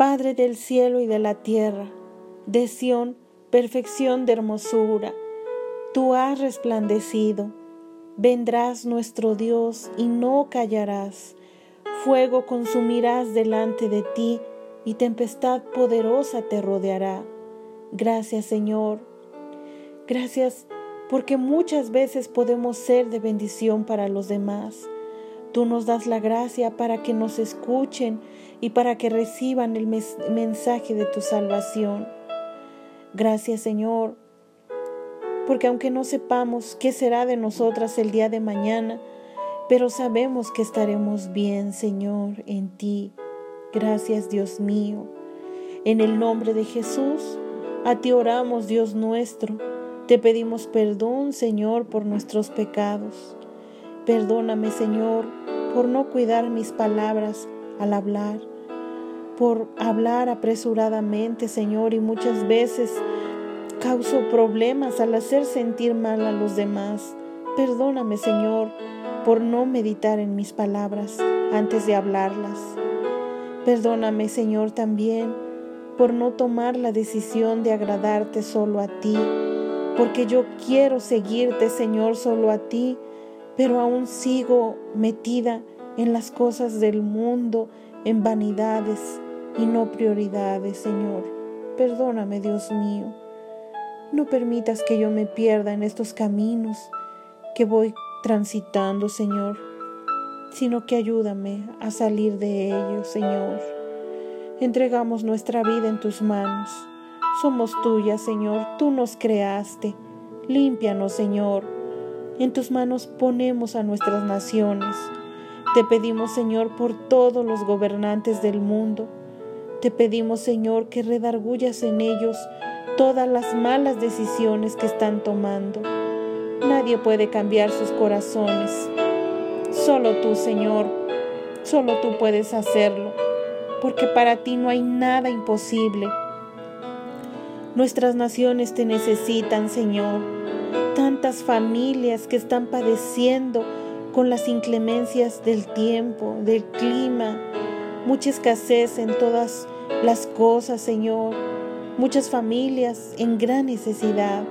Padre del cielo y de la tierra, de Sión, perfección de hermosura, tú has resplandecido. Vendrás nuestro Dios y no callarás. Fuego consumirás delante de ti y tempestad poderosa te rodeará. Gracias Señor. Gracias porque muchas veces podemos ser de bendición para los demás. Tú nos das la gracia para que nos escuchen y para que reciban el mensaje de tu salvación. Gracias Señor, porque aunque no sepamos qué será de nosotras el día de mañana, pero sabemos que estaremos bien, Señor, en ti. Gracias, Dios mío. En el nombre de Jesús, a ti oramos, Dios nuestro. Te pedimos perdón, Señor, por nuestros pecados. Perdóname, Señor, por no cuidar mis palabras al hablar, por hablar apresuradamente, Señor, y muchas veces causo problemas al hacer sentir mal a los demás. Perdóname, Señor, por no meditar en mis palabras antes de hablarlas. Perdóname, Señor, también por no tomar la decisión de agradarte solo a ti, porque yo quiero seguirte, Señor, solo a ti, pero aún sigo metida en las cosas del mundo, en vanidades y no prioridades, Señor. Perdóname, Dios mío. No permitas que yo me pierda en estos caminos que voy transitando, Señor, sino que ayúdame a salir de ellos, Señor. Entregamos nuestra vida en tus manos. Somos tuyas, Señor. Tú nos creaste. Límpianos, Señor. En tus manos ponemos a nuestras naciones. Te pedimos, Señor, por todos los gobernantes del mundo. Te pedimos, Señor, que redargullas en ellos todas las malas decisiones que están tomando. Nadie puede cambiar sus corazones. Solo tú, Señor, solo tú puedes hacerlo porque para ti no hay nada imposible. Nuestras naciones te necesitan, Señor. Tantas familias que están padeciendo con las inclemencias del tiempo, del clima, mucha escasez en todas las cosas, Señor. Muchas familias en gran necesidad,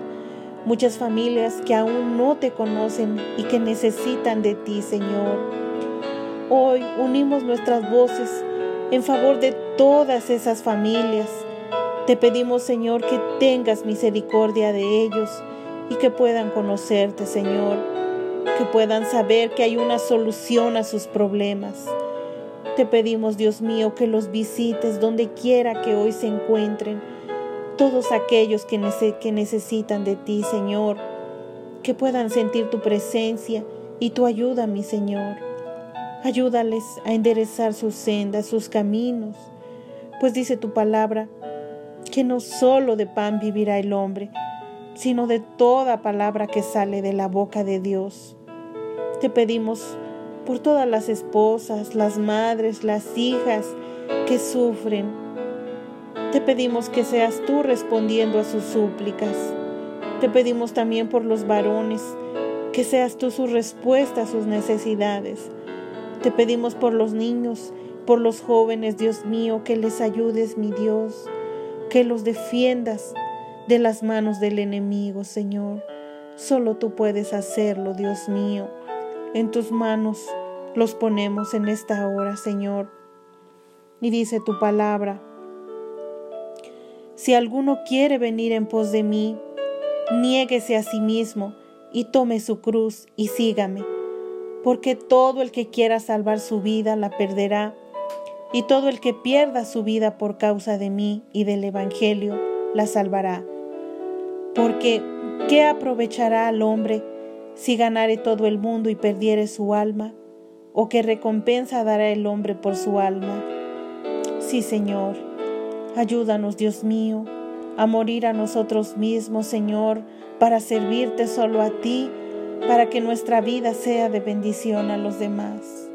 muchas familias que aún no te conocen y que necesitan de ti, Señor. Hoy unimos nuestras voces en favor de todas esas familias. Te pedimos, Señor, que tengas misericordia de ellos y que puedan conocerte, Señor, que puedan saber que hay una solución a sus problemas. Te pedimos, Dios mío, que los visites donde quiera que hoy se encuentren, todos aquellos que, necesitan de ti, Señor, que puedan sentir tu presencia y tu ayuda, mi Señor. Ayúdales a enderezar sus sendas, sus caminos, pues dice tu palabra que no solo de pan vivirá el hombre, sino de toda palabra que sale de la boca de Dios. Te pedimos por todas las esposas, las madres, las hijas que sufren. Te pedimos que seas tú respondiendo a sus súplicas. Te pedimos también por los varones, que seas tú su respuesta a sus necesidades. Te pedimos por los niños, por los jóvenes, Dios mío, que les ayudes, mi Dios, que los defiendas de las manos del enemigo, Señor. Solo tú puedes hacerlo, Dios mío. En tus manos los ponemos en esta hora, Señor. Y dice tu palabra, si alguno quiere venir en pos de mí, niéguese a sí mismo y tome su cruz y sígame porque todo el que quiera salvar su vida la perderá, y todo el que pierda su vida por causa de mí y del Evangelio la salvará. Porque, ¿qué aprovechará al hombre si ganare todo el mundo y perdiere su alma? ¿O qué recompensa dará el hombre por su alma? Sí, Señor, ayúdanos, Dios mío, a morir a nosotros mismos, Señor, para servirte solo a ti para que nuestra vida sea de bendición a los demás.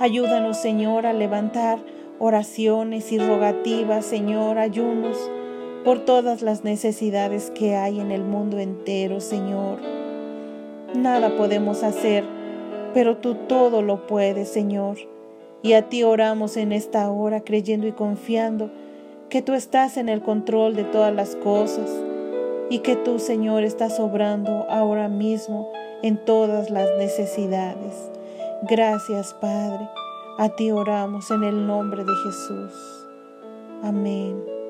Ayúdanos, Señor, a levantar oraciones y rogativas, Señor, ayunos por todas las necesidades que hay en el mundo entero, Señor. Nada podemos hacer, pero tú todo lo puedes, Señor. Y a ti oramos en esta hora, creyendo y confiando que tú estás en el control de todas las cosas y que tú, Señor, estás obrando ahora mismo en todas las necesidades. Gracias, Padre. A ti oramos en el nombre de Jesús. Amén.